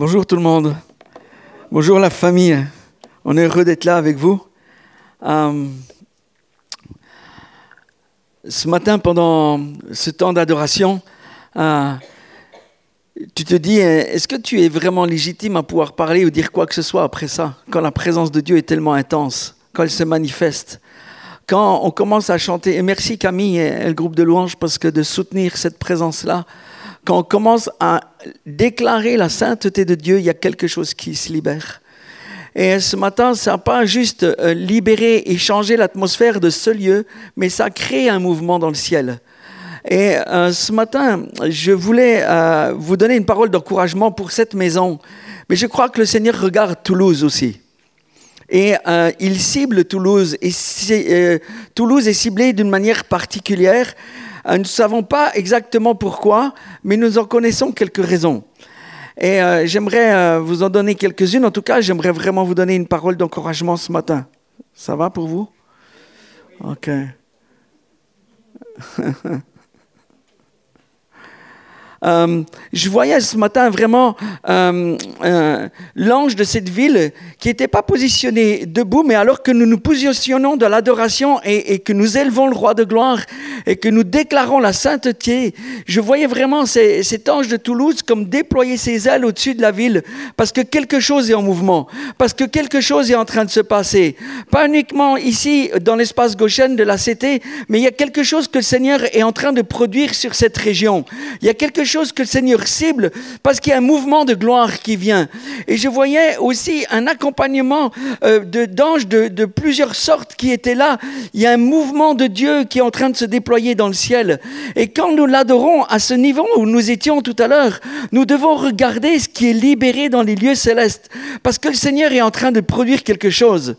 Bonjour tout le monde. Bonjour la famille. On est heureux d'être là avec vous. Euh, ce matin, pendant ce temps d'adoration, euh, tu te dis, est-ce que tu es vraiment légitime à pouvoir parler ou dire quoi que ce soit après ça, quand la présence de Dieu est tellement intense, quand elle se manifeste? Quand on commence à chanter, et merci Camille et le groupe de louanges parce que de soutenir cette présence-là, quand on commence à déclarer la sainteté de Dieu, il y a quelque chose qui se libère. Et ce matin, ça n'a pas juste euh, libéré et changé l'atmosphère de ce lieu, mais ça crée un mouvement dans le ciel. Et euh, ce matin, je voulais euh, vous donner une parole d'encouragement pour cette maison, mais je crois que le Seigneur regarde Toulouse aussi et il cible Toulouse. Et Toulouse est ciblée d'une manière particulière. Euh, nous ne savons pas exactement pourquoi, mais nous en connaissons quelques raisons. Et j'aimerais vous en donner quelques-unes. En tout cas, j'aimerais vraiment vous donner une parole d'encouragement ce matin. Ça va pour vous? Ok. Euh, je voyais ce matin vraiment euh, euh, l'ange de cette ville qui n'était pas positionné debout, mais alors que nous nous positionnons dans l'adoration et, que nous élevons le roi de gloire et que nous déclarons la sainteté, je voyais vraiment ces, cet ange de Toulouse comme déployer ses ailes au-dessus de la ville parce que quelque chose est en mouvement, parce que quelque chose est en train de se passer. Pas uniquement ici dans l'espace gauchen de la CT, mais il y a quelque chose que le Seigneur est en train de produire sur cette région. Il y a quelque que le Seigneur cible parce qu'il y a un mouvement de gloire qui vient. Et je voyais aussi un accompagnement euh, d'anges de, de, plusieurs sortes qui étaient là. Il y a un mouvement de Dieu qui est en train de se déployer dans le ciel. Et quand nous l'adorons à ce niveau où nous étions tout à l'heure, nous devons regarder ce qui est libéré dans les lieux célestes. Parce que le Seigneur est en train de produire quelque chose.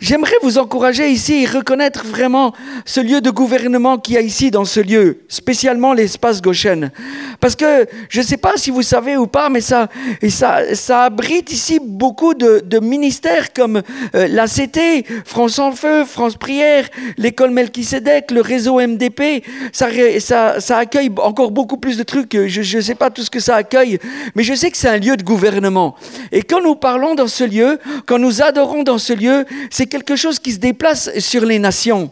J'aimerais vous encourager ici et reconnaître vraiment ce lieu de gouvernement qu'il y a ici dans ce lieu, spécialement l'espace Goshen. Parce que je ne sais pas si vous savez ou pas, mais ça, ça, abrite ici beaucoup de, ministères comme euh, la CT, France en Feu, France Prière, l'école Melchisedec, le réseau MDP. Ça, ça, ça accueille encore beaucoup plus de trucs. Je ne sais pas tout ce que ça accueille, mais je sais que c'est un lieu de gouvernement. Et quand nous parlons dans ce lieu, quand nous adorons dans ce lieu, c'est c'est quelque chose qui se déplace sur les nations.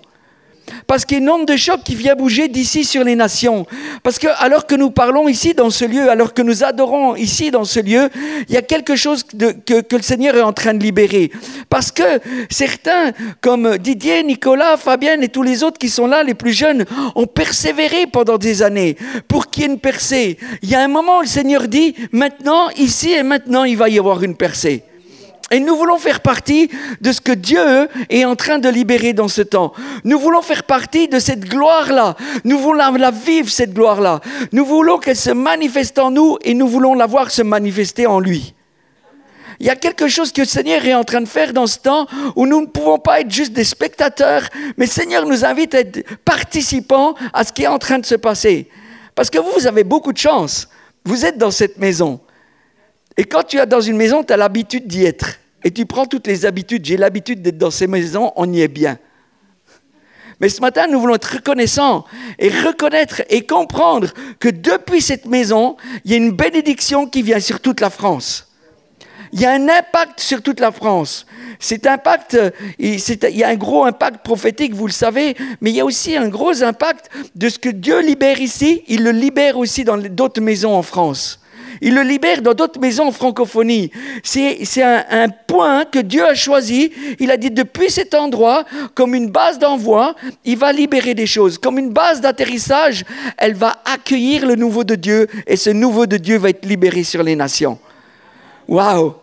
Parce qu'il y a une onde de choc qui vient bouger d'ici sur les nations. Parce que alors que nous parlons ici dans ce lieu, alors que nous adorons ici dans ce lieu, il y a quelque chose que, que, le Seigneur est en train de libérer. Parce que certains, comme Didier, Nicolas, Fabienne et tous les autres qui sont là, les plus jeunes, ont persévéré pendant des années pour qu'il y ait une percée. Il y a un moment où le Seigneur dit, maintenant, ici et maintenant, il va y avoir une percée. Et nous voulons faire partie de ce que Dieu est en train de libérer dans ce temps. Nous voulons faire partie de cette gloire-là. Nous voulons la vivre, cette gloire-là. Nous voulons qu'elle se manifeste en nous et nous voulons la voir se manifester en lui. Il y a quelque chose que le Seigneur est en train de faire dans ce temps où nous ne pouvons pas être juste des spectateurs, mais le Seigneur nous invite à être participants à ce qui est en train de se passer. Parce que vous, vous avez beaucoup de chance. Vous êtes dans cette maison. Et quand tu es dans une maison, tu as l'habitude d'y être et tu prends toutes les habitudes. J'ai l'habitude d'être dans ces maisons, on y est bien. Mais ce matin, nous voulons être reconnaissants et reconnaître et comprendre que depuis cette maison, il y a une bénédiction qui vient sur toute la France. Il y a un impact sur toute la France. Cet impact, il y a un gros impact prophétique, vous le savez, mais il y a aussi un gros impact de ce que Dieu libère ici, il le libère aussi dans d'autres maisons en France. Il le libère dans d'autres maisons en francophonie. C'est un, point que Dieu a choisi. Il a dit depuis cet endroit, comme une base d'envoi, il va libérer des choses. Comme une base d'atterrissage, elle va accueillir le nouveau de Dieu et ce nouveau de Dieu va être libéré sur les nations. Waouh!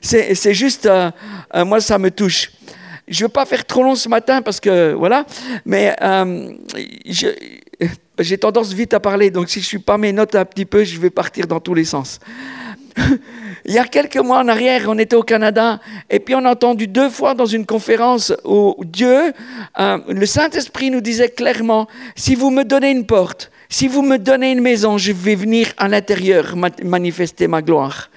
C'est juste, euh, euh, moi, ça me touche. Je ne veux pas faire trop long ce matin parce que, voilà, mais euh, j'ai tendance vite à parler, donc si je suis pas mes notes un petit peu, je vais partir dans tous les sens. Il y a quelques mois en arrière, on était au Canada, et puis on a entendu deux fois dans une conférence où Dieu, euh, le Saint-Esprit nous disait clairement, si vous me donnez une porte, si vous me donnez une maison, je vais venir à l'intérieur manifester ma gloire.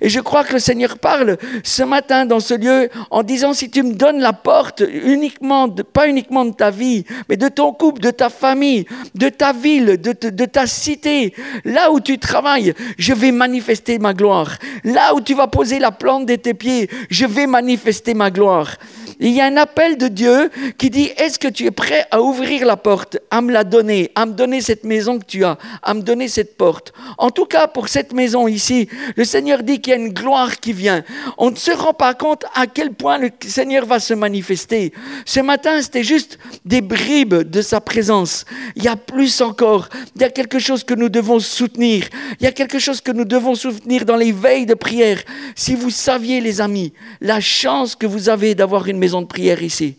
Et je crois que le Seigneur parle ce matin dans ce lieu en disant, si tu me donnes la porte uniquement, pas uniquement de ta vie, mais de ton couple, de ta famille, de ta ville, de, de ta cité, là où tu travailles, je vais manifester ma gloire. Là où tu vas poser la plante de tes pieds, je vais manifester ma gloire. Il y a un appel de Dieu qui dit, est-ce que tu es prêt à ouvrir la porte, à me la donner, à me donner cette maison que tu as, à me donner cette porte? En tout cas, pour cette maison ici, le Seigneur dit qu'il y a une gloire qui vient. On ne se rend pas compte à quel point le Seigneur va se manifester. Ce matin, c'était juste des bribes de sa présence. Il y a plus encore. Il y a quelque chose que nous devons soutenir. Il y a quelque chose que nous devons soutenir dans les veilles de prière. Si vous saviez, les amis, la chance que vous avez d'avoir une maison de prière ici.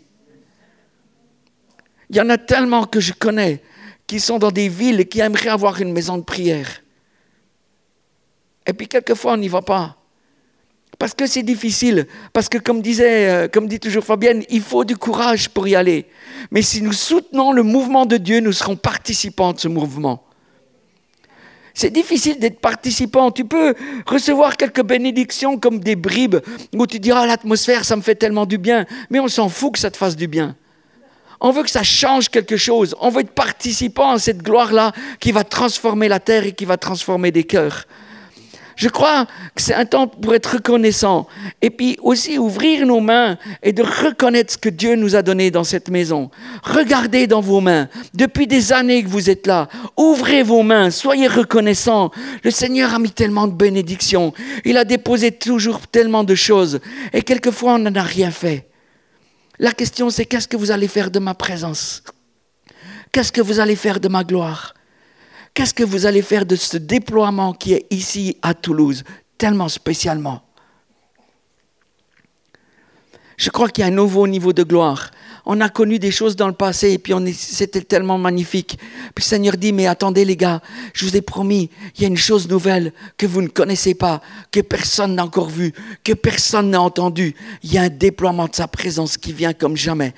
Il y en a tellement que je connais qui sont dans des villes et qui aimeraient avoir une maison de prière. Et puis quelquefois, on n'y va pas. Parce que c'est difficile. Parce que comme disait, euh, comme dit toujours Fabienne, il faut du courage pour y aller. Mais si nous soutenons le mouvement de Dieu, nous serons participants de ce mouvement. C'est difficile d'être participant. Tu peux recevoir quelques bénédictions comme des bribes où tu diras l'atmosphère, ça me fait tellement du bien. Mais on s'en fout que ça te fasse du bien. On veut que ça change quelque chose. On veut être participant à cette gloire-là qui va transformer la terre et qui va transformer des cœurs. Je crois que c'est un temps pour être reconnaissant et puis aussi ouvrir nos mains et de reconnaître ce que Dieu nous a donné dans cette maison. Regardez dans vos mains. Depuis des années que vous êtes là, ouvrez vos mains, soyez reconnaissants. Le Seigneur a mis tellement de bénédictions. Il a déposé toujours tellement de choses et quelquefois on n'en a rien fait. La question c'est qu'est-ce que vous allez faire de ma présence? Qu'est-ce que vous allez faire de ma gloire? Qu'est-ce que vous allez faire de ce déploiement qui est ici à Toulouse, tellement spécialement? Je crois qu'il y a un nouveau niveau de gloire. On a connu des choses dans le passé et puis c'était tellement magnifique. Puis le Seigneur dit, mais attendez les gars, je vous ai promis, il y a une chose nouvelle que vous ne connaissez pas, que personne n'a encore vu, que personne n'a entendu. Il y a un déploiement de sa présence qui vient comme jamais.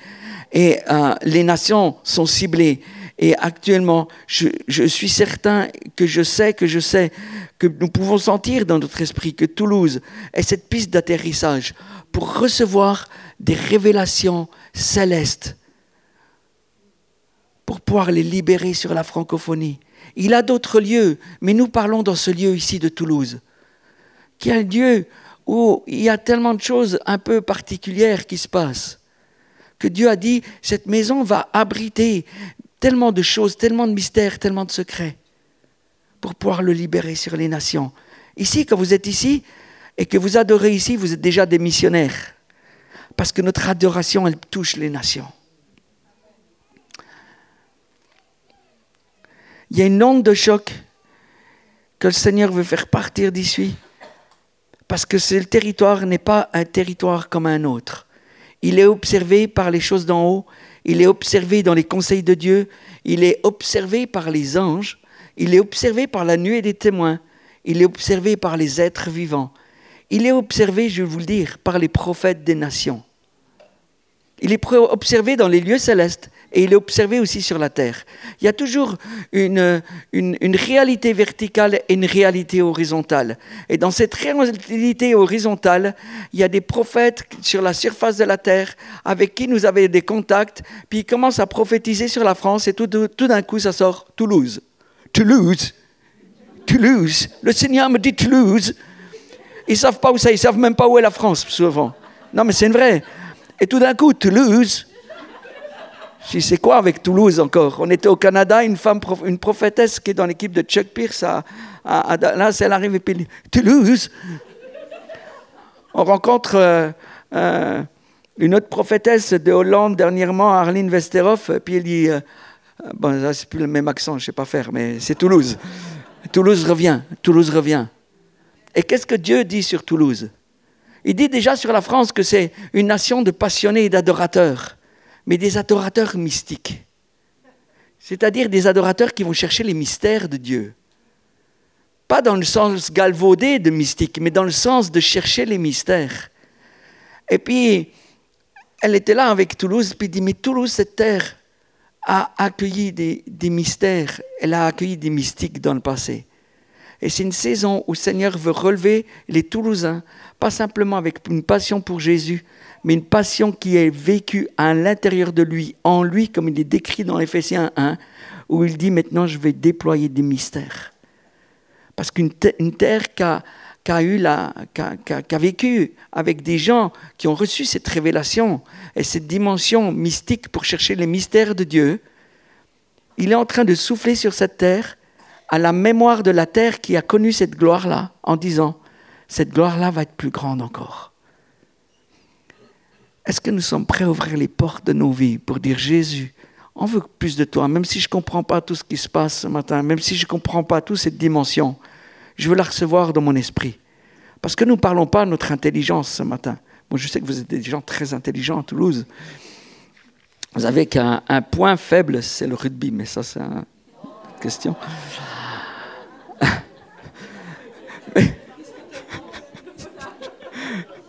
Et euh, les nations sont ciblées. Et actuellement, je, suis certain que je sais, que je sais, que nous pouvons sentir dans notre esprit que Toulouse est cette piste d'atterrissage pour recevoir des révélations célestes, pour pouvoir les libérer sur la francophonie. Il a d'autres lieux, mais nous parlons dans ce lieu ici de Toulouse, qui est un lieu où il y a tellement de choses un peu particulières qui se passent, que Dieu a dit, cette maison va abriter tellement de choses, tellement de mystères, tellement de secrets, pour pouvoir le libérer sur les nations. Ici, quand vous êtes ici et que vous adorez ici, vous êtes déjà des missionnaires, parce que notre adoration, elle touche les nations. Il y a une onde de choc que le Seigneur veut faire partir d'ici, parce que ce territoire n'est pas un territoire comme un autre. Il est observé par les choses d'en haut, il est observé dans les conseils de Dieu, il est observé par les anges, il est observé par la nuée des témoins, il est observé par les êtres vivants, il est observé, je vais vous le dire, par les prophètes des nations. Il est observé dans les lieux célestes et il est observé aussi sur la terre. Il y a toujours une, une, réalité verticale et une réalité horizontale. Et dans cette réalité horizontale, il y a des prophètes sur la surface de la terre avec qui nous avons des contacts, puis ils commencent à prophétiser sur la France et tout, tout d'un coup ça sort Toulouse. Toulouse Toulouse Le Seigneur me dit Toulouse. Ils ne savent pas où c'est, ils ne savent même pas où est la France souvent. Non mais c'est vrai. Et tout d'un coup, Toulouse, je c'est quoi avec Toulouse encore? On était au Canada, une femme, une prophétesse qui est dans l'équipe de Chuck Pierce à, à, là, elle arrive et puis Toulouse. On rencontre euh, euh, une autre prophétesse de Hollande dernièrement, Arlene Westerhoff, puis elle dit, euh, bon, là, c'est plus le même accent, je ne sais pas faire, mais c'est Toulouse. Toulouse revient, Toulouse revient. Et qu'est-ce que Dieu dit sur Toulouse? Il dit déjà sur la France que c'est une nation de passionnés et d'adorateurs, mais des adorateurs mystiques. C'est-à-dire des adorateurs qui vont chercher les mystères de Dieu. Pas dans le sens galvaudé de mystique, mais dans le sens de chercher les mystères. Et puis, elle était là avec Toulouse, puis dit, mais Toulouse, cette terre, a accueilli des, mystères, elle a accueilli des mystiques dans le passé. Et c'est une saison où le Seigneur veut relever les Toulousains, pas simplement avec une passion pour Jésus, mais une passion qui est vécue à l'intérieur de lui, en lui, comme il est décrit dans Éphésiens 1, où il dit maintenant je vais déployer des mystères. Parce qu'une terre qui a, eu qui a vécu avec des gens qui ont reçu cette révélation et cette dimension mystique pour chercher les mystères de Dieu, il est en train de souffler sur cette terre à la mémoire de la terre qui a connu cette gloire-là en disant, cette gloire-là va être plus grande encore. Est-ce que nous sommes prêts à ouvrir les portes de nos vies pour dire Jésus, on veut plus de toi, même si je ne comprends pas tout ce qui se passe ce matin, même si je ne comprends pas toute cette dimension, je veux la recevoir dans mon esprit. Parce que nous ne parlons pas de notre intelligence ce matin. Moi, je sais que vous êtes des gens très intelligents à Toulouse. Vous avez qu'un point faible, c'est le rugby, mais ça, c'est une question.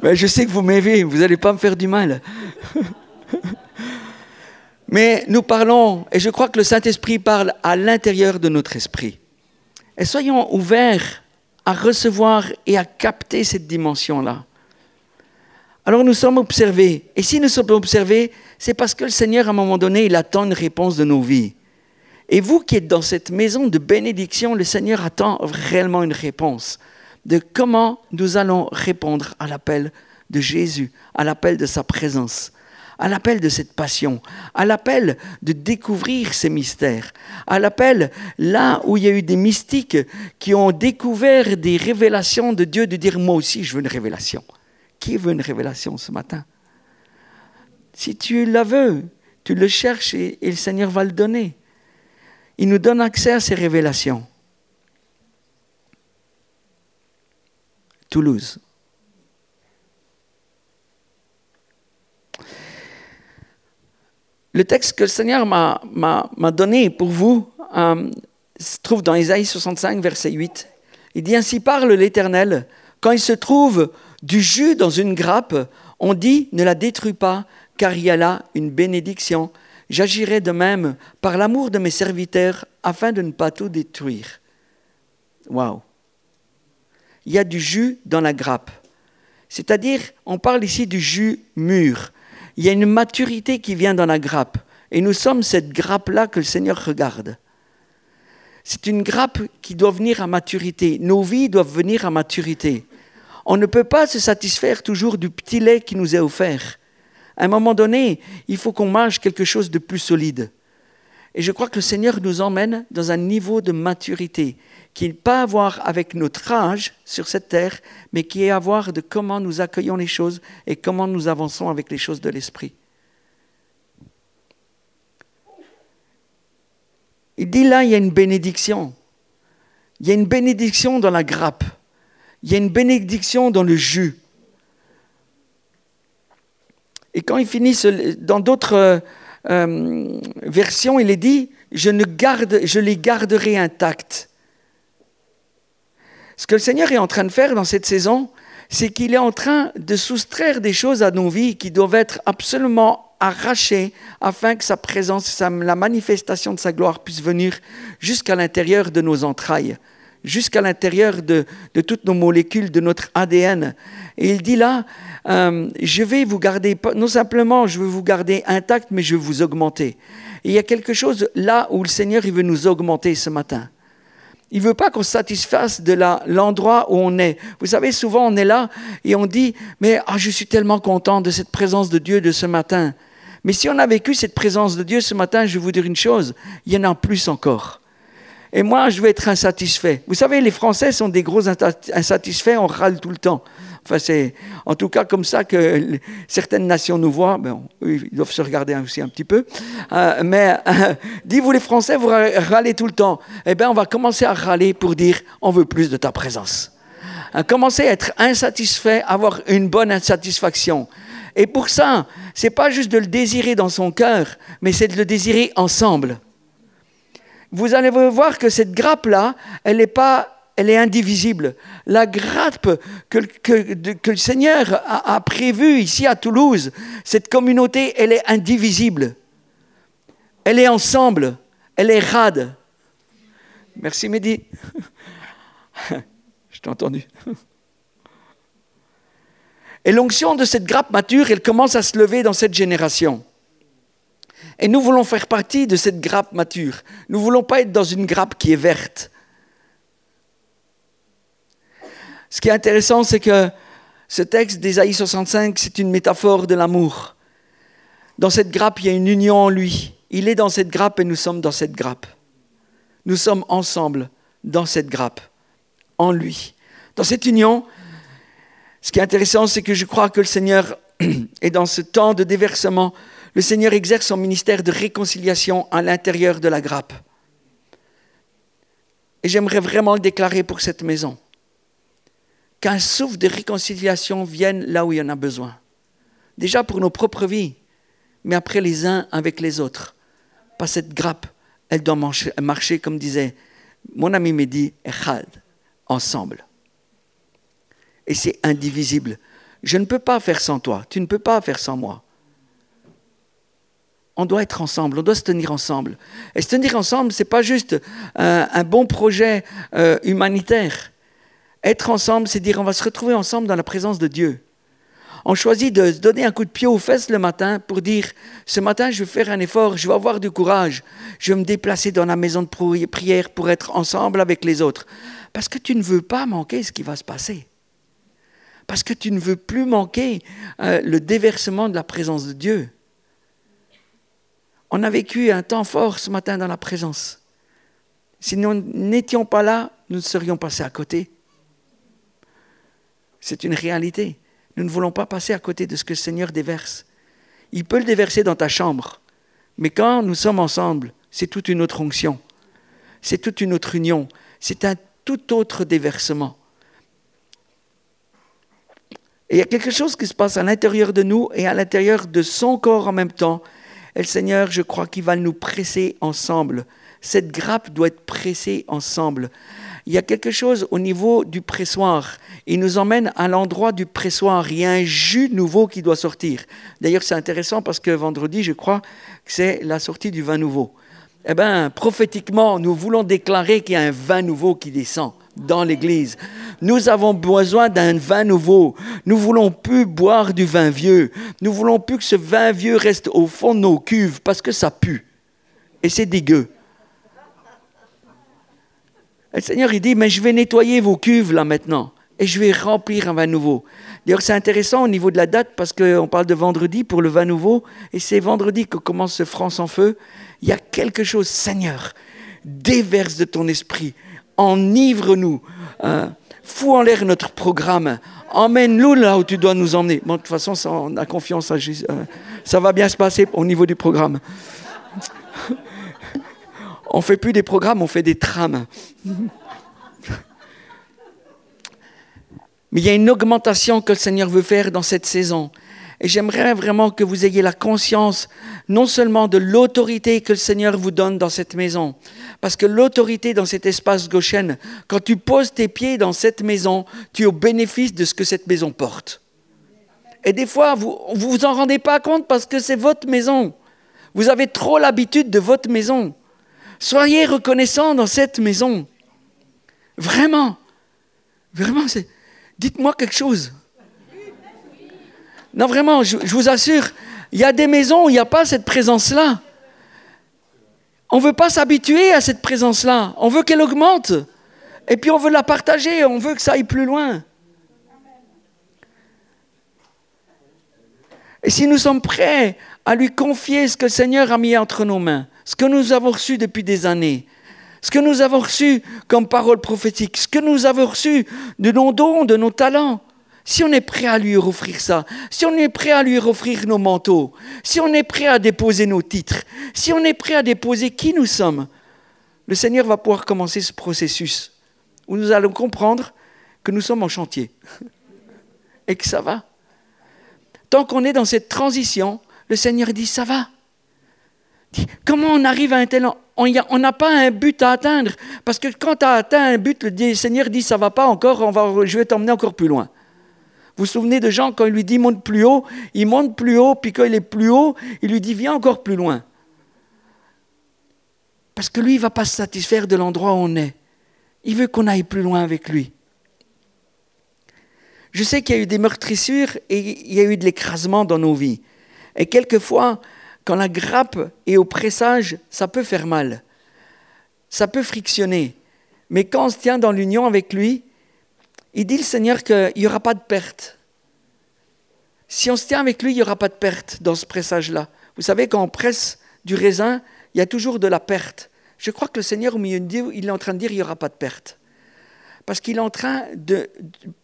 Mais, je sais que vous m'aimez, vous n'allez pas me faire du mal. mais nous parlons, et je crois que le Saint-Esprit parle à l'intérieur de notre esprit. Et soyons ouverts à recevoir et à capter cette dimension-là. Alors nous sommes observés. Et si nous sommes observés, c'est parce que le Seigneur, à un moment donné, il attend une réponse de nos vies. Et vous qui êtes dans cette maison de bénédiction, le Seigneur attend réellement une réponse de comment nous allons répondre à l'appel de Jésus, à l'appel de sa présence, à l'appel de cette passion, à l'appel de découvrir ces mystères, à l'appel là où il y a eu des mystiques qui ont découvert des révélations de Dieu, de dire moi aussi je veux une révélation. Qui veut une révélation ce matin? Si tu la veux, tu le cherches et, le Seigneur va le donner. Il nous donne accès à ces révélations. Toulouse. Le texte que le Seigneur m'a donné pour vous euh, se trouve dans Isaïe 65, verset 8. Il dit Ainsi parle l'Éternel, quand il se trouve du jus dans une grappe, on dit ne la détruis pas, car il y a là une bénédiction. J'agirai de même par l'amour de mes serviteurs afin de ne pas tout détruire. Waouh! Il y a du jus dans la grappe. C'est-à-dire, on parle ici du jus mûr. Il y a une maturité qui vient dans la grappe. Et nous sommes cette grappe-là que le Seigneur regarde. C'est une grappe qui doit venir à maturité. Nos vies doivent venir à maturité. On ne peut pas se satisfaire toujours du petit lait qui nous est offert. À un moment donné, il faut qu'on mange quelque chose de plus solide. Et je crois que le Seigneur nous emmène dans un niveau de maturité qui n'est pas à voir avec notre âge sur cette terre, mais qui est à voir de comment nous accueillons les choses et comment nous avançons avec les choses de l'esprit. Il dit là, il y a une bénédiction. Il y a une bénédiction dans la grappe il y a une bénédiction dans le jus. Et quand il finit, dans d'autres euh, versions, il est dit, je, ne garde, je les garderai intacts. Ce que le Seigneur est en train de faire dans cette saison, c'est qu'il est en train de soustraire des choses à nos vies qui doivent être absolument arrachées afin que sa présence, la manifestation de sa gloire puisse venir jusqu'à l'intérieur de nos entrailles jusqu'à l'intérieur de, toutes nos molécules, de notre ADN. Et il dit là, euh, je vais vous garder, non simplement je veux vous garder intact, mais je vais vous augmenter. Et il y a quelque chose là où le Seigneur il veut nous augmenter ce matin. Il ne veut pas qu'on se satisfasse de l'endroit où on est. Vous savez, souvent on est là et on dit, mais ah, je suis tellement content de cette présence de Dieu de ce matin. Mais si on a vécu cette présence de Dieu ce matin, je vais vous dire une chose, il y en a plus encore. Et moi, je vais être insatisfait. Vous savez, les Français sont des gros insatisfaits, on râle tout le temps. Enfin, c'est en tout cas comme ça que certaines nations nous voient. Bon, ils doivent se regarder aussi un petit peu. Euh, mais euh, dites-vous, les Français, vous râlez tout le temps. Eh bien, on va commencer à râler pour dire on veut plus de ta présence. Euh, commencer à être insatisfait, avoir une bonne insatisfaction. Et pour ça, c'est pas juste de le désirer dans son cœur, mais c'est de le désirer ensemble vous allez voir que cette grappe-là, elle est pas elle est indivisible. La grappe que, que, le Seigneur a, a prévue ici à Toulouse, cette communauté, elle est indivisible. Elle est ensemble. Elle est rade. Merci Mehdi. Je t'ai entendu. Et l'onction de cette grappe mature, elle commence à se lever dans cette génération. Et nous voulons faire partie de cette grappe mature. Nous ne voulons pas être dans une grappe qui est verte. Ce qui est intéressant, c'est que ce texte d'Ésaïe 65, c'est une métaphore de l'amour. Dans cette grappe, il y a une union en lui. Il est dans cette grappe et nous sommes dans cette grappe. Nous sommes ensemble dans cette grappe, en lui. Dans cette union, ce qui est intéressant, c'est que je crois que le Seigneur est dans ce temps de déversement. Le Seigneur exerce son ministère de réconciliation à l'intérieur de la grappe. Et j'aimerais vraiment le déclarer pour cette maison. Qu'un souffle de réconciliation vienne là où il y en a besoin. Déjà pour nos propres vies, mais après les uns avec les autres. Pas cette grappe, elle doit marcher, comme disait mon ami Mehdi, Echad, ensemble. Et c'est indivisible. Je ne peux pas faire sans toi, tu ne peux pas faire sans moi. On doit être ensemble, on doit se tenir ensemble. Et se tenir ensemble, ce n'est pas juste un, bon projet euh, humanitaire. Être ensemble, c'est dire on va se retrouver ensemble dans la présence de Dieu on choisit de se donner un coup de pied aux fesses le matin pour dire, ce matin, je vais faire un effort, je vais avoir du courage, je vais me déplacer dans la maison de prière pour être ensemble avec les autres. Parce que tu ne veux pas manquer ce qui va se passer. Parce que tu ne veux plus manquer euh, le déversement de la présence de Dieu. On a vécu un temps fort ce matin dans la présence. Si nous n'étions pas là, nous serions passés à côté. C'est une réalité. Nous ne voulons pas passer à côté de ce que le Seigneur déverse. Il peut le déverser dans ta chambre, mais quand nous sommes ensemble, c'est toute une autre onction, c'est toute une autre union, c'est un tout autre déversement. Et il y a quelque chose qui se passe à l'intérieur de nous et à l'intérieur de son corps en même temps. Et le Seigneur, je crois qu'il va nous presser ensemble. Cette grappe doit être pressée ensemble il y a quelque chose au niveau du pressoir. Il nous emmène à l'endroit du pressoir. Il y a un jus nouveau qui doit sortir. D'ailleurs, c'est intéressant parce que vendredi, je crois que c'est la sortie du vin nouveau. Eh bien, prophétiquement, nous voulons déclarer qu'il y a un vin nouveau qui descend dans l'Église. Nous avons besoin d'un vin nouveau. Nous voulons plus boire du vin vieux. Nous voulons plus que ce vin vieux reste au fond de nos cuves parce que ça pue. Et c'est dégueu le Seigneur, il dit, mais je vais nettoyer vos cuves là maintenant et je vais remplir un vin nouveau. D'ailleurs, c'est intéressant au niveau de la date parce qu'on parle de vendredi pour le vin nouveau et c'est vendredi que commence ce France en feu. Il y a quelque chose, Seigneur, déverse de ton esprit, enivre-nous, hein, en l'air notre programme, emmène-nous là où tu dois nous emmener. Bon, de toute façon, on a confiance, à Jésus, euh, ça va bien se passer au niveau du programme. On fait plus des programmes, on fait des trames. Mais il y a une augmentation que le Seigneur veut faire dans cette saison. Et j'aimerais vraiment que vous ayez la conscience non seulement de l'autorité que le Seigneur vous donne dans cette maison, parce que l'autorité dans cet espace gauchen, quand tu poses tes pieds dans cette maison, tu es au bénéfice de ce que cette maison porte. Et des fois, vous ne vous en rendez pas compte parce que c'est votre maison. Vous avez trop l'habitude de votre maison. Soyez reconnaissants dans cette maison. Vraiment. Vraiment, dites-moi quelque chose. Non, vraiment, je, vous assure, il y a des maisons où il n'y a pas cette présence-là. On ne veut pas s'habituer à cette présence-là. On veut qu'elle augmente. Et puis on veut la partager, on veut que ça aille plus loin. Et si nous sommes prêts à lui confier ce que le Seigneur a mis entre nos mains, ce que nous avons reçu depuis des années, ce que nous avons reçu comme parole prophétique, ce que nous avons reçu de nos dons, de nos talents, si on est prêt à lui offrir ça, si on est prêt à lui offrir nos manteaux, si on est prêt à déposer nos titres, si on est prêt à déposer qui nous sommes, le Seigneur va pouvoir commencer ce processus où nous allons comprendre que nous sommes en chantier et que ça va. Tant qu'on est dans cette transition, le Seigneur dit ça va. Comment on arrive à un tel... On n'a pas un but à atteindre. Parce que quand tu as atteint un but, le Seigneur dit, ça va pas encore, on va, je vais t'emmener encore plus loin. Vous vous souvenez de Jean, quand il lui dit, monte plus haut, il monte plus haut, puis quand il est plus haut, il lui dit, viens encore plus loin. Parce que lui, il ne va pas se satisfaire de l'endroit où on est. Il veut qu'on aille plus loin avec lui. Je sais qu'il y a eu des meurtrissures et il y a eu de l'écrasement dans nos vies. Et quelquefois, quand la grappe est au pressage, ça peut faire mal. Ça peut frictionner. Mais quand on se tient dans l'union avec lui, il dit le Seigneur qu'il n'y aura pas de perte. Si on se tient avec lui, il n'y aura pas de perte dans ce pressage-là. Vous savez, quand on presse du raisin, il y a toujours de la perte. Je crois que le Seigneur, au milieu de il est en train de dire qu'il n'y aura pas de perte. Parce qu'il est en train de,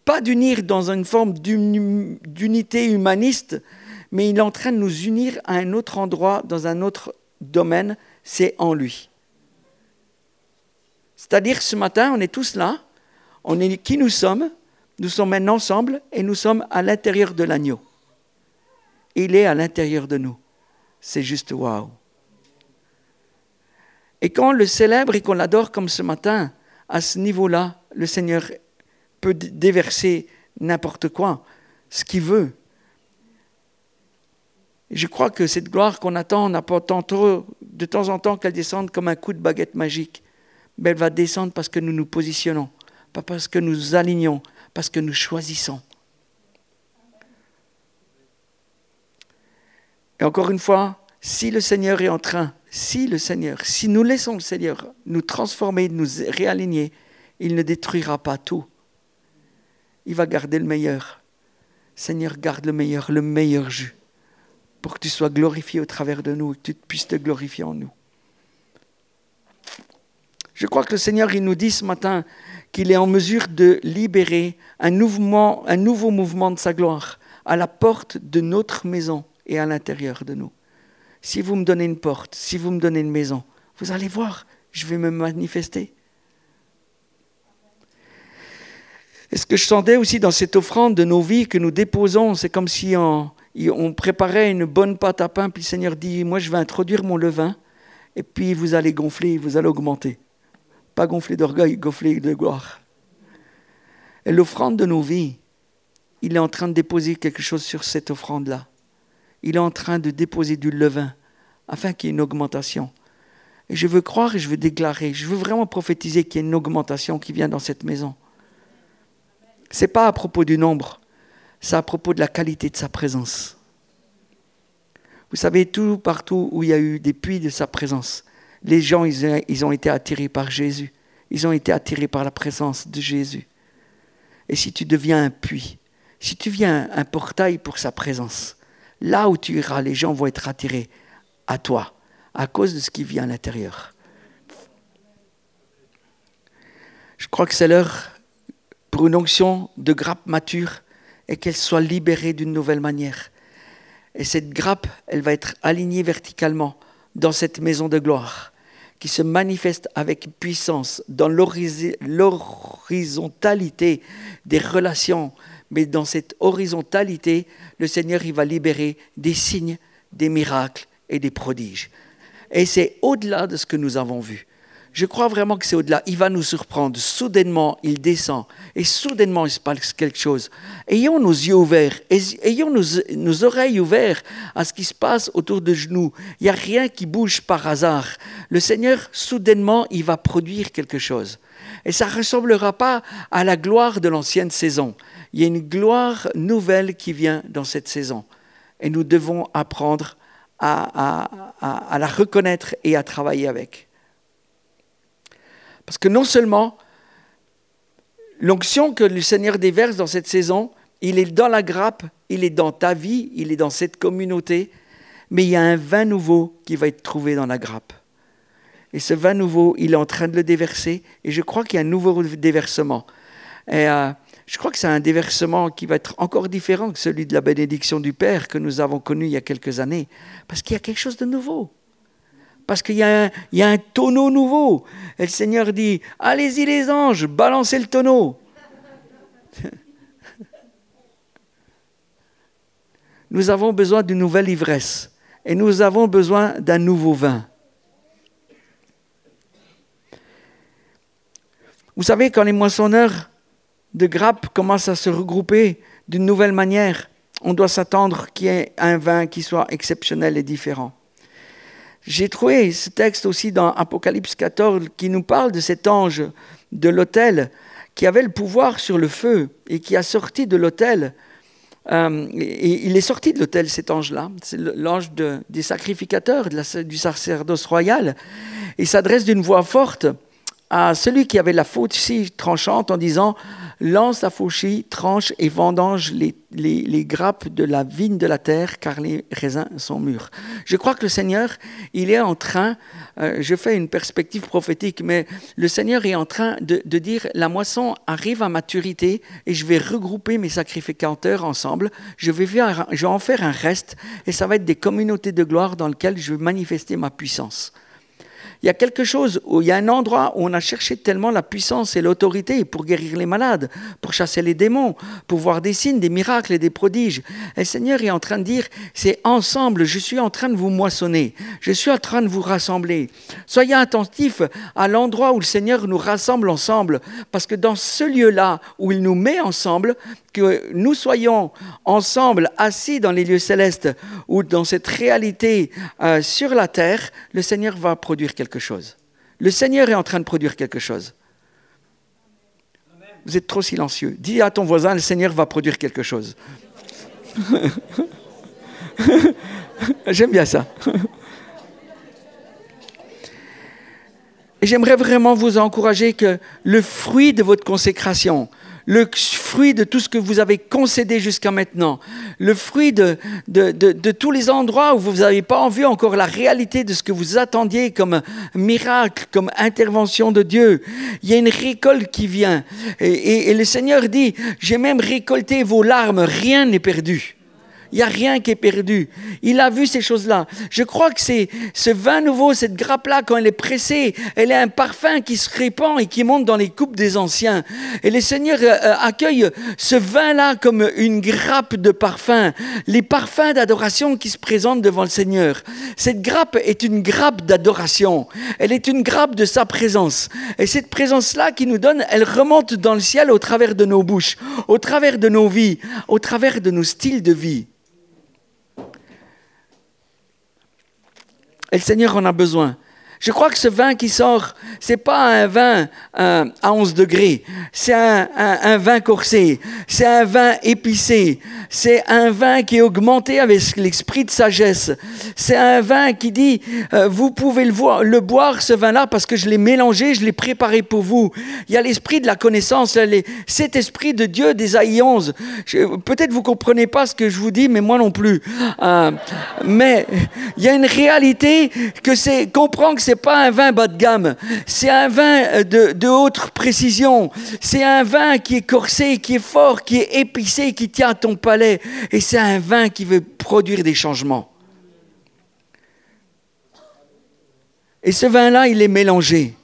pas d'unir dans une forme d'unité humaniste, mais il est en train de nous unir à un autre endroit, dans un autre domaine, c'est en lui. C'est-à-dire ce matin, on est tous là, on est qui nous sommes, nous sommes maintenant ensemble et nous sommes à l'intérieur de l'agneau. Il est à l'intérieur de nous. C'est juste waouh. Et quand on le célèbre et qu'on l'adore comme ce matin, à ce niveau-là, le Seigneur peut déverser n'importe quoi, ce qu'il veut. je crois que cette gloire qu'on attend, on attend trop de temps en temps qu'elle descende comme un coup de baguette magique. Mais elle va descendre parce que nous nous positionnons, pas parce que nous alignons, parce que nous choisissons. Et encore une fois, si le Seigneur est en train, si le Seigneur, si nous laissons le Seigneur nous transformer, nous réaligner, il ne détruira pas tout. Il va garder le meilleur. Seigneur, garde le meilleur, le meilleur jus, pour que tu sois glorifié au travers de nous que tu puisses te glorifier en nous. Je crois que le Seigneur, il nous dit ce matin qu'il est en mesure de libérer un, nouveau mouvement de sa gloire à la porte de notre maison et à l'intérieur de nous. Si vous me donnez une porte, si vous me donnez une maison, vous allez voir, je vais me manifester. Et ce que je sentais aussi dans cette offrande de nos vies que nous déposons, c'est comme si on, préparait une bonne pâte à pain, puis le Seigneur dit, moi je vais introduire mon levain, et puis vous allez gonfler, vous allez augmenter. Pas gonfler d'orgueil, gonfler de gloire. Et l'offrande de nos vies, il est en train de déposer quelque chose sur cette offrande-là. Il est en train de déposer du levain afin qu'il y ait une augmentation. Et je veux croire et je veux déclarer, je veux vraiment prophétiser qu'il y ait une augmentation qui vient dans cette maison. Ce n'est pas à propos du nombre, c'est à propos de la qualité de sa présence. Vous savez, tout partout où il y a eu des puits de sa présence, les gens, ils, ont été attirés par Jésus. Ils ont été attirés par la présence de Jésus. Et si tu deviens un puits, si tu deviens un portail pour sa présence, là où tu iras, les gens vont être attirés à toi, à cause de ce qui vient à l'intérieur. Je crois que c'est l'heure pour une onction de grappe mature et qu'elle soit libérée d'une nouvelle manière. Et cette grappe, elle va être alignée verticalement dans cette maison de gloire qui se manifeste avec puissance dans l'horizontalité des relations. Mais dans cette horizontalité, le Seigneur, va libérer des signes, des miracles et des prodiges. Et c'est au-delà de ce que nous avons vu. Je crois vraiment que c'est au-delà. Il va nous surprendre. Soudainement, il descend. Et soudainement, il se passe quelque chose. Ayons nos yeux ouverts. Ayons nos, oreilles ouvertes à ce qui se passe autour de nous. Il n'y a rien qui bouge par hasard. Le Seigneur, soudainement, il va produire quelque chose. Et ça ne ressemblera pas à la gloire de l'ancienne saison. Il y a une gloire nouvelle qui vient dans cette saison. Et nous devons apprendre à la reconnaître et à travailler avec. Parce que non seulement l'onction que le Seigneur déverse dans cette saison, il est dans la grappe, il est dans ta vie, il est dans cette communauté, mais il y a un vin nouveau qui va être trouvé dans la grappe. Et ce vin nouveau, il est en train de le déverser, et je crois qu'il y a un nouveau déversement. Et euh, je crois que c'est un déversement qui va être encore différent que celui de la bénédiction du Père que nous avons connu il y a quelques années, parce qu'il y a quelque chose de nouveau parce qu'il y, a un tonneau nouveau. Et le Seigneur dit, allez-y les anges, balancez le tonneau. Nous avons besoin d'une nouvelle ivresse et nous avons besoin d'un nouveau vin. Vous savez, quand les moissonneurs de grappes commencent à se regrouper d'une nouvelle manière, on doit s'attendre qu'il y ait un vin qui soit exceptionnel et différent. J'ai trouvé ce texte aussi dans Apocalypse 14 qui nous parle de cet ange de l'autel, qui avait le pouvoir sur le feu et qui a sorti de l'autel. Euh, et il est sorti de l'autel, cet ange-là. C'est l'ange des sacrificateurs, du sacerdoce royal. Il s'adresse d'une voix forte à celui qui avait la faute si tranchante en disant Lance la fauchie, tranche et vendange les, les, grappes de la vigne de la terre, car les raisins sont mûrs. Je crois que le Seigneur, il est en train, euh, je fais une perspective prophétique, mais le Seigneur est en train de, de, dire La moisson arrive à maturité et je vais regrouper mes sacrificateurs ensemble. Je vais, faire, je vais en faire un reste et ça va être des communautés de gloire dans lesquelles je vais manifester ma puissance. Il y a quelque chose, il y a un endroit où on a cherché tellement la puissance et l'autorité pour guérir les malades, pour chasser les démons, pour voir des signes, des miracles et des prodiges. Et le Seigneur est en train de dire, c'est ensemble, je suis en train de vous moissonner, je suis en train de vous rassembler. Soyez attentifs à l'endroit où le Seigneur nous rassemble ensemble, parce que dans ce lieu-là où il nous met ensemble, que nous soyons ensemble assis dans les lieux célestes ou dans cette réalité euh, sur la terre, le Seigneur va produire quelque chose. Le Seigneur est en train de produire quelque chose. Vous êtes trop silencieux. Dis à ton voisin, le Seigneur va produire quelque chose. J'aime bien ça. J'aimerais vraiment vous encourager que le fruit de votre consécration, le fruit de tout ce que vous avez concédé jusqu'à maintenant, le fruit de, de, tous les endroits où vous n'avez pas vu encore la réalité de ce que vous attendiez comme miracle, comme intervention de Dieu. Il y a une récolte qui vient. et le Seigneur dit, j'ai même récolté vos larmes, rien n'est perdu. Il n'y a rien qui est perdu. Il a vu ces choses-là. Je crois que c'est ce vin nouveau, cette grappe-là, quand elle est pressée, elle est un parfum qui se répand et qui monte dans les coupes des anciens. Et le Seigneur euh, euh, accueille ce vin-là comme une grappe de parfum, les parfums d'adoration qui se présentent devant le Seigneur. Cette grappe est une grappe d'adoration. Elle est une grappe de sa présence. Et cette présence-là qui nous donne, elle remonte dans le ciel au travers de nos bouches, au travers de nos vies, au travers de nos styles de vie. Et le Seigneur en a besoin. Je crois que ce vin qui sort, c'est pas un vin euh, à 11 degrés, c'est un, vin corsé, c'est un vin épicé, c'est un vin qui est augmenté avec l'esprit de sagesse, c'est un vin qui dit, euh, vous pouvez le boire, ce vin-là, parce que je l'ai mélangé, je l'ai préparé pour vous. Il y a l'esprit de la connaissance, cet esprit de Dieu d'Ésaïe 11. Peut-être vous comprenez pas ce que je vous dis, mais moi non plus. Euh, mais il y a une réalité que c'est comprendre que c'est pas un vin bas de gamme, c'est un vin de, de haute précision, c'est un vin qui est corsé, qui est fort, qui est épicé, qui tient à ton palais, et c'est un vin qui veut produire des changements. Et ce vin-là, il est mélangé.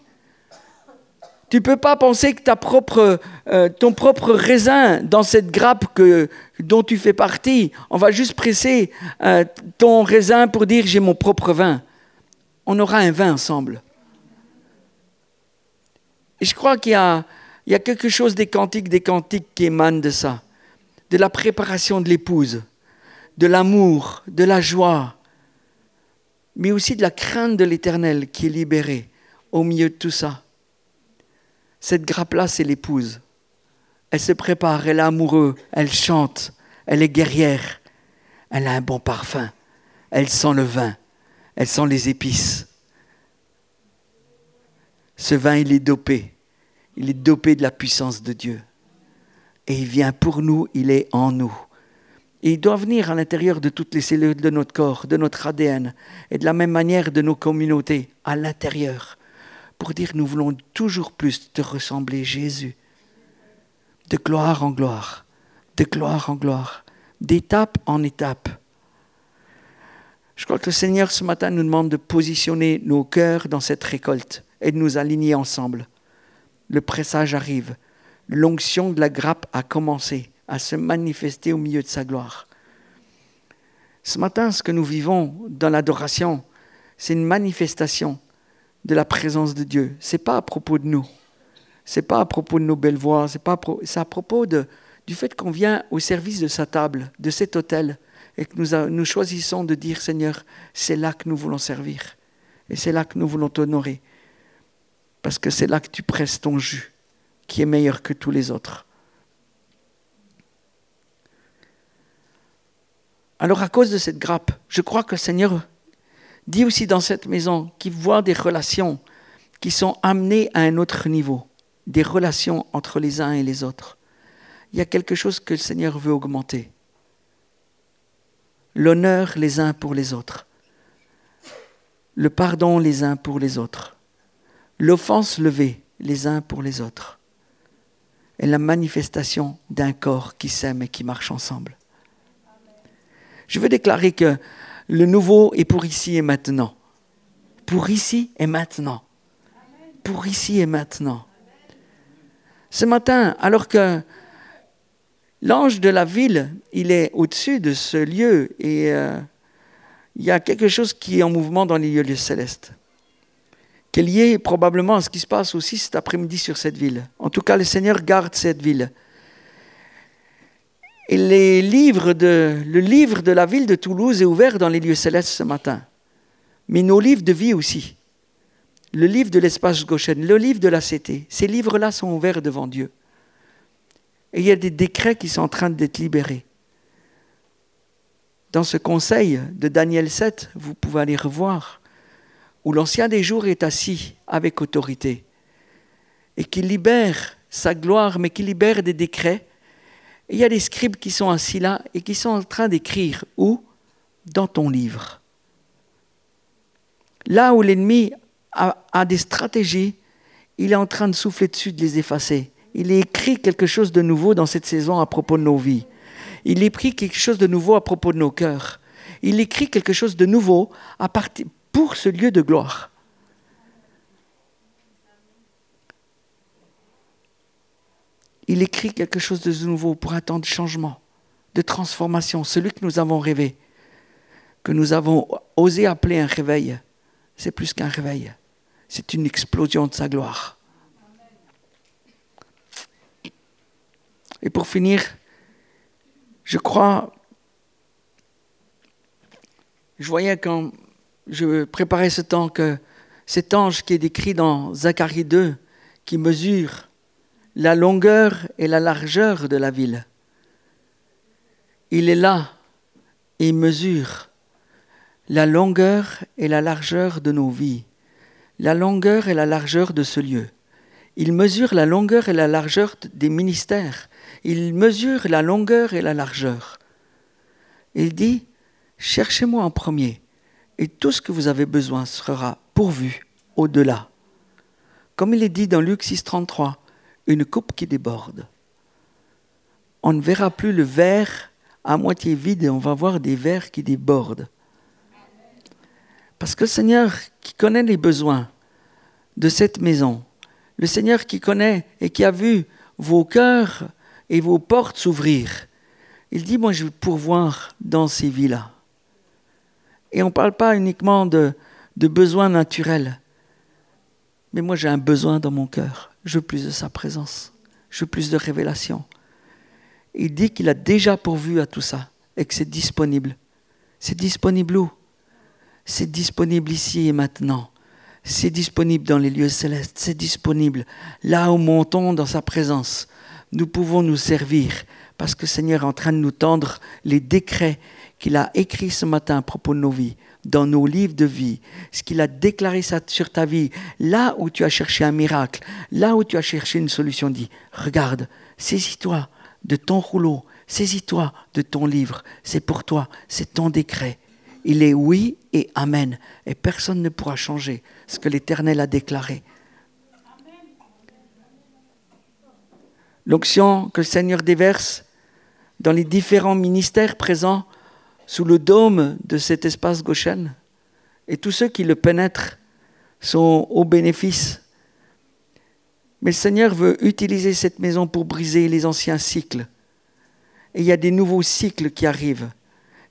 Tu ne peux pas penser que ta propre, euh, ton propre raisin dans cette grappe que, dont tu fais partie, on va juste presser euh, ton raisin pour dire j'ai mon propre vin on aura un vin ensemble. Et je crois qu'il y a, quelque chose des cantiques, des cantiques qui émanent de ça, de la préparation de l'épouse, de l'amour, de la joie, mais aussi de la crainte de l'éternel qui est libérée au milieu de tout ça. Cette grappe-là, c'est l'épouse. Elle se prépare, elle est amoureuse, elle chante, elle est guerrière, elle a un bon parfum, elle sent le vin elles sont les épices. Ce vin, il est dopé. Il est dopé de la puissance de Dieu. Et il vient pour nous, il est en nous. Et il doit venir à l'intérieur de toutes les cellules de notre corps, de notre ADN, et de la même manière de nos communautés, à l'intérieur, pour dire nous voulons toujours plus te ressembler, Jésus, de gloire en gloire, de gloire en gloire, d'étape en étape je crois que le Seigneur ce matin nous demande de positionner nos cœurs dans cette récolte et de nous aligner ensemble. Le pressage arrive. L'onction de la grappe a commencé à se manifester au milieu de sa gloire. Ce matin, ce que nous vivons dans l'adoration, c'est une manifestation de la présence de Dieu. Ce n'est pas à propos de nous. Ce n'est pas à propos de nos belles voix. C'est à, propos de, du fait qu'on vient au service de sa table, de cet hôtel, et que nous, choisissons de dire, Seigneur, c'est là que nous voulons servir. Et c'est là que nous voulons t'honorer. Parce que c'est là que tu presses ton jus qui est meilleur que tous les autres. Alors à cause de cette grappe, je crois que le Seigneur dit aussi dans cette maison qu'il voit des relations qui sont amenées à un autre niveau, des relations entre les uns et les autres. Il y a quelque chose que le Seigneur veut augmenter. L'honneur les uns pour les autres. Le pardon les uns pour les autres. L'offense levée les uns pour les autres. Et la manifestation d'un corps qui s'aime et qui marche ensemble. Je veux déclarer que le nouveau est pour ici et maintenant. Pour ici et maintenant. Pour ici et maintenant. Ce matin, alors que l'ange de la ville, il est au-dessus de ce lieu et euh, il y a quelque chose qui est en mouvement dans les lieux célestes, qui est lié probablement à ce qui se passe aussi cet après-midi sur cette ville. En tout cas, le Seigneur garde cette ville. Et le livre de la ville de Toulouse est ouvert dans les lieux célestes ce matin. Mais nos livres de vie aussi. Le livre de l'espace Goshen, le livre de la CT, ces livres-là sont ouverts devant Dieu. Et il y a des décrets qui sont en train d'être libérés. Dans ce conseil de Daniel 7, vous pouvez aller revoir, où l'ancien des jours est assis avec autorité et qui libère sa gloire, mais qui libère des décrets il y a des scribes qui sont assis là et qui sont en train d'écrire où? Dans ton livre. Là où l'ennemi a, des stratégies, il est en train de souffler dessus, de les effacer. Il écrit quelque chose de nouveau dans cette saison à propos de nos vies. Il écrit quelque chose de nouveau à propos de nos cœurs. Il écrit quelque chose de nouveau pour ce lieu de gloire. il écrit quelque chose de nouveau pour un temps de changement, de transformation, celui que nous avons rêvé, que nous avons osé appeler un réveil. C'est plus qu'un réveil, c'est une explosion de sa gloire. Et pour finir, je crois, je voyais quand je préparais ce temps que cet ange qui est décrit dans Zacharie 2, qui mesure la longueur et la largeur de la ville. Il est là et mesure la longueur et la largeur de nos vies, la longueur et la largeur de ce lieu. Il mesure la longueur et la largeur des ministères. Il mesure la longueur et la largeur. Il dit, cherchez-moi en premier, et tout ce que vous avez besoin sera pourvu au-delà. Comme il est dit dans Luc 6.33, une coupe qui déborde. On ne verra plus le verre à moitié vide et on va voir des verres qui débordent. Parce que le Seigneur qui connaît les besoins de cette maison, le Seigneur qui connaît et qui a vu vos cœurs et vos portes s'ouvrir, il dit, moi je vais pourvoir dans ces vies-là. Et on ne parle pas uniquement de, de besoins naturels, mais moi j'ai un besoin dans mon cœur. Je veux plus de sa présence. Je veux plus de révélation. Il dit qu'il a déjà pourvu à tout ça et que c'est disponible. C'est disponible où? C'est disponible ici et maintenant. C'est disponible dans les lieux célestes. C'est disponible là où montons dans sa présence. Nous pouvons nous servir parce que le Seigneur est en train de nous tendre les décrets qu'il a écrits ce matin à propos de nos vies dans nos livres de vie, ce qu'il a déclaré sur ta vie, là où tu as cherché un miracle, là où tu as cherché une solution, dit, regarde, saisis-toi de ton rouleau, saisis-toi de ton livre, c'est pour toi, c'est ton décret. Il est oui et amen, et personne ne pourra changer ce que l'Éternel a déclaré. L'onction que le Seigneur déverse dans les différents ministères présents sous le dôme de cet espace Goshen. Et tous ceux qui le pénètrent sont au bénéfice. Mais le Seigneur veut utiliser cette maison pour briser les anciens cycles. Et il y a des nouveaux cycles qui arrivent.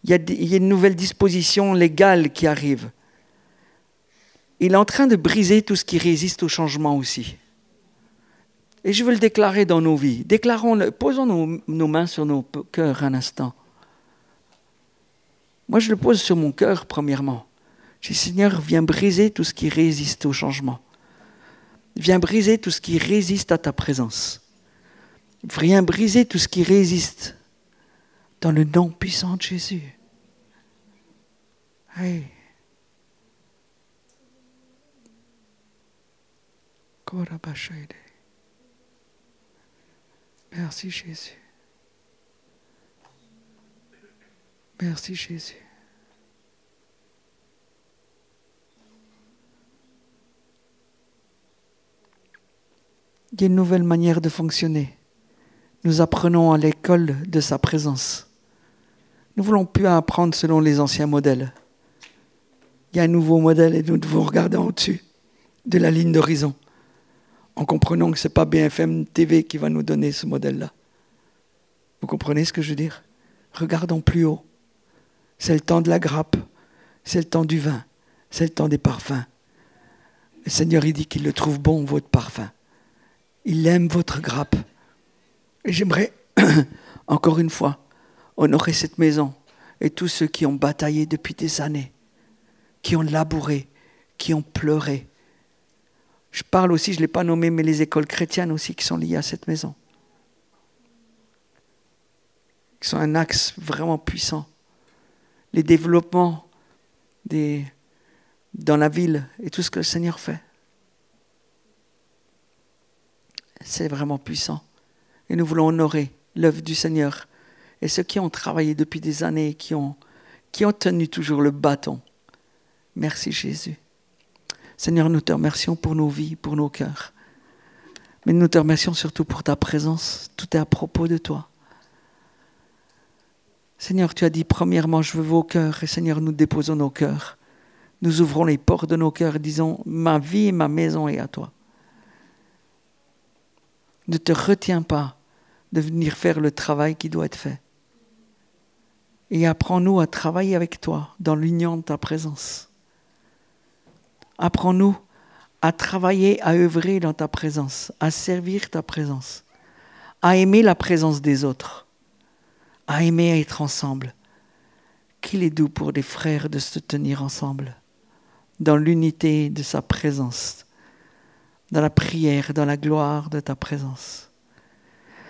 Il y a une nouvelle disposition légale qui arrive. Il est en train de briser tout ce qui résiste au changement aussi. Et je veux le déclarer dans nos vies. Déclarons-le, posons nos, mains sur nos cœurs un instant. Moi, je le pose sur mon cœur, premièrement. Je dis, Seigneur, viens briser tout ce qui résiste au changement. Viens briser tout ce qui résiste à ta présence. Viens briser tout ce qui résiste dans le nom puissant de Jésus. Merci Jésus. Merci Jésus. Il y a une nouvelle manière de fonctionner. Nous apprenons à l'école de sa présence. Nous voulons plus apprendre selon les anciens modèles. Il y a un nouveau modèle et nous devons regarder au-dessus de la ligne d'horizon en comprenant que ce n'est pas BFM TV qui va nous donner ce modèle-là. Vous comprenez ce que je veux dire? Regardons plus haut. C'est le temps de la grappe, c'est le temps du vin, c'est le temps des parfums. Le Seigneur, il dit qu'il le trouve bon, votre parfum. Il aime votre grappe. Et j'aimerais, encore une fois, honorer cette maison et tous ceux qui ont bataillé depuis des années, qui ont labouré, qui ont pleuré. Je parle aussi, je ne l'ai pas nommé, mais les écoles chrétiennes aussi qui sont liées à cette maison. Qui sont un axe vraiment puissant les développements des, dans la ville et tout ce que le Seigneur fait. C'est vraiment puissant. Et nous voulons honorer l'œuvre du Seigneur et ceux qui ont travaillé depuis des années, qui ont, qui ont tenu toujours le bâton. Merci Jésus. Seigneur, nous te remercions pour nos vies, pour nos cœurs. Mais nous te remercions surtout pour ta présence. Tout est à propos de toi. Seigneur, tu as dit premièrement, je veux vos cœurs, et Seigneur, nous déposons nos cœurs. Nous ouvrons les portes de nos cœurs disons, ma vie et ma maison est à toi. Ne te retiens pas de venir faire le travail qui doit être fait. Et apprends-nous à travailler avec toi dans l'union de ta présence. Apprends-nous à travailler, à œuvrer dans ta présence, à servir ta présence, à aimer la présence des autres à aimer être ensemble. Qu'il est doux pour des frères de se tenir ensemble, dans l'unité de sa présence, dans la prière, dans la gloire de ta présence.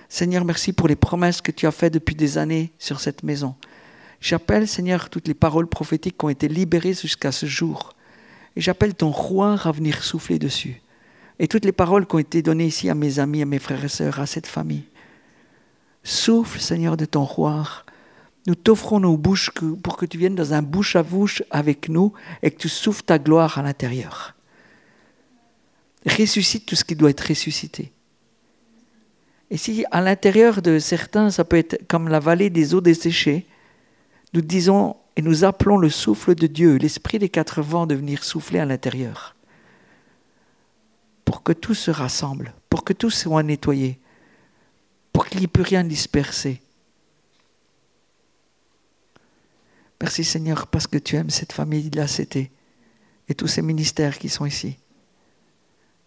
Seigneur, merci pour les promesses que tu as faites depuis des années sur cette maison. J'appelle, Seigneur, toutes les paroles prophétiques qui ont été libérées jusqu'à ce jour. Et j'appelle ton roi à venir souffler dessus. Et toutes les paroles qui ont été données ici à mes amis, à mes frères et sœurs, à cette famille. Souffle, Seigneur, de ton roi. Nous t'offrons nos bouches pour que tu viennes dans un bouche à bouche avec nous et que tu souffles ta gloire à l'intérieur. Ressuscite tout ce qui doit être ressuscité. Et si à l'intérieur de certains, ça peut être comme la vallée des eaux desséchées, nous disons nous appelons le souffle de Dieu, l'esprit des quatre vents de venir souffler à l'intérieur. Pour que tout se rassemble, pour que tout soit nettoyé, pour qu'il n'y ait plus rien dispersé. Merci Seigneur parce que tu aimes cette famille de la CT et tous ces ministères qui sont ici.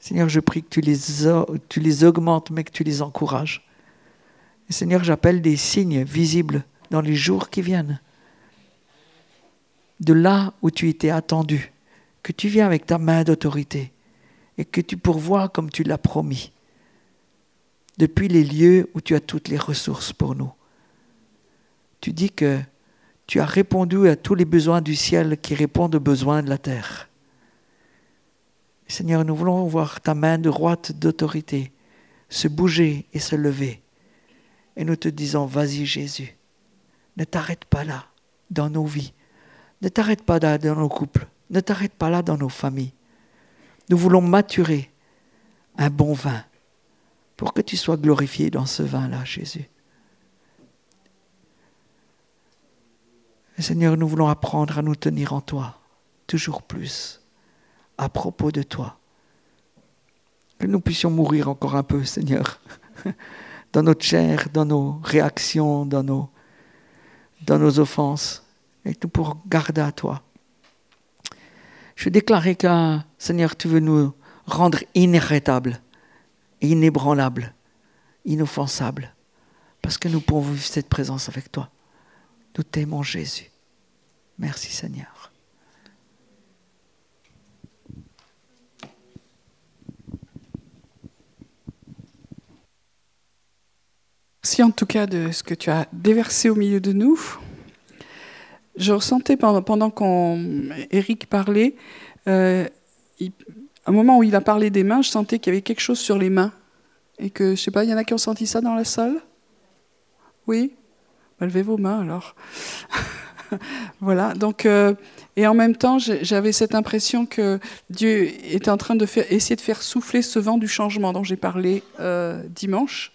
Seigneur, je prie que tu les, augmentes, mais que tu les encourages. Seigneur, j'appelle des signes visibles dans les jours qui viennent. De là où tu étais attendu, que tu viens avec ta main d'autorité et que tu pourvois comme tu l'as promis depuis les lieux où tu as toutes les ressources pour nous. Tu dis que tu as répondu à tous les besoins du ciel qui répondent aux besoins de la terre. Seigneur, nous voulons voir ta main droite d'autorité se bouger et se lever. Et nous te disons, vas-y Jésus, ne t'arrête pas là dans nos vies, ne t'arrête pas là dans nos couples, ne t'arrête pas là dans nos familles. Nous voulons maturer un bon vin pour que tu sois glorifié dans ce vin-là, Jésus. Seigneur, nous voulons apprendre à nous tenir en toi, toujours plus, à propos de toi. Que nous puissions mourir encore un peu, Seigneur, dans notre chair, dans nos réactions, dans nos, dans nos offenses, et tout pour garder à toi. Je déclarais que Seigneur, tu veux nous rendre inarrêtables, inébranlables, inoffensables, parce que nous pouvons vivre cette présence avec toi. Nous t'aimons Jésus. Merci Seigneur. Merci en tout cas de ce que tu as déversé au milieu de nous. Je ressentais pendant, pendant qu'Éric parlait, euh, un moment où il a parlé des mains, je sentais qu'il y avait quelque chose sur les mains. Et que, je sais pas, il y en a qui ont senti ça dans la salle? Oui? Levez vos mains alors. voilà, donc, euh, et en même temps, j'avais cette impression que Dieu était en train de faire, essayer de faire souffler ce vent du changement dont j'ai parlé euh, dimanche,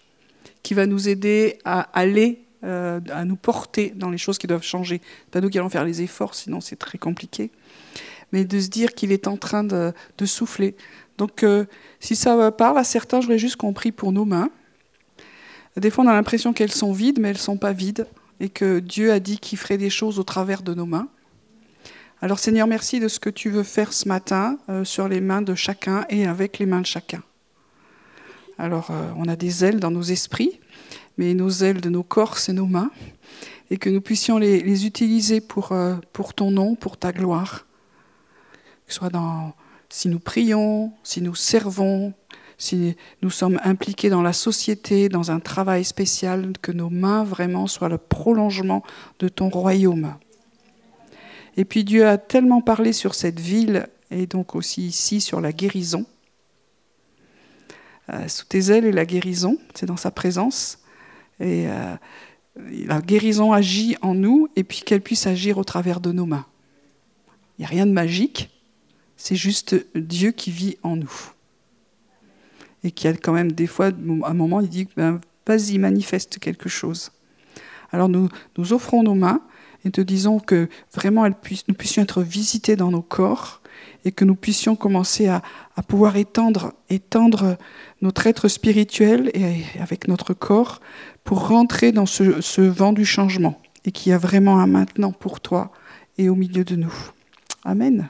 qui va nous aider à aller, euh, à nous porter dans les choses qui doivent changer. Pas nous qui allons faire les efforts, sinon c'est très compliqué. Mais de se dire qu'il est en train de, souffler. Donc, si ça parle à certains, j'aurais juste compris pour nos mains. Des fois, on a l'impression qu'elles sont vides, mais elles ne sont pas vides et que Dieu a dit qu'il ferait des choses au travers de nos mains. Alors Seigneur, merci de ce que tu veux faire ce matin euh, sur les mains de chacun et avec les mains de chacun. Alors euh, on a des ailes dans nos esprits, mais nos ailes de nos corps, c'est nos mains, et que nous puissions les, utiliser pour, euh, pour ton nom, pour ta gloire. Que ce soit dans, si nous prions, si nous servons, si nous sommes impliqués dans la société, dans un travail spécial, que nos mains vraiment soient le prolongement de ton royaume. Et puis Dieu a tellement parlé sur cette ville et donc aussi ici sur la guérison. Euh, sous tes ailes et la guérison, c'est dans sa présence. Et euh, la guérison agit en nous et puis qu'elle puisse agir au travers de nos mains. Il n'y a rien de magique, c'est juste Dieu qui vit en nous et qui a quand même des fois, à un moment, il dit ben, vas-y, manifeste quelque chose. Alors nous, nous offrons nos mains et te disons que vraiment nous puissions être visités dans nos corps et que nous puissions commencer à, à pouvoir étendre, étendre notre être spirituel et avec notre corps pour rentrer dans ce, vent du changement et qu'il y a vraiment un maintenant pour toi et au milieu de nous. Amen.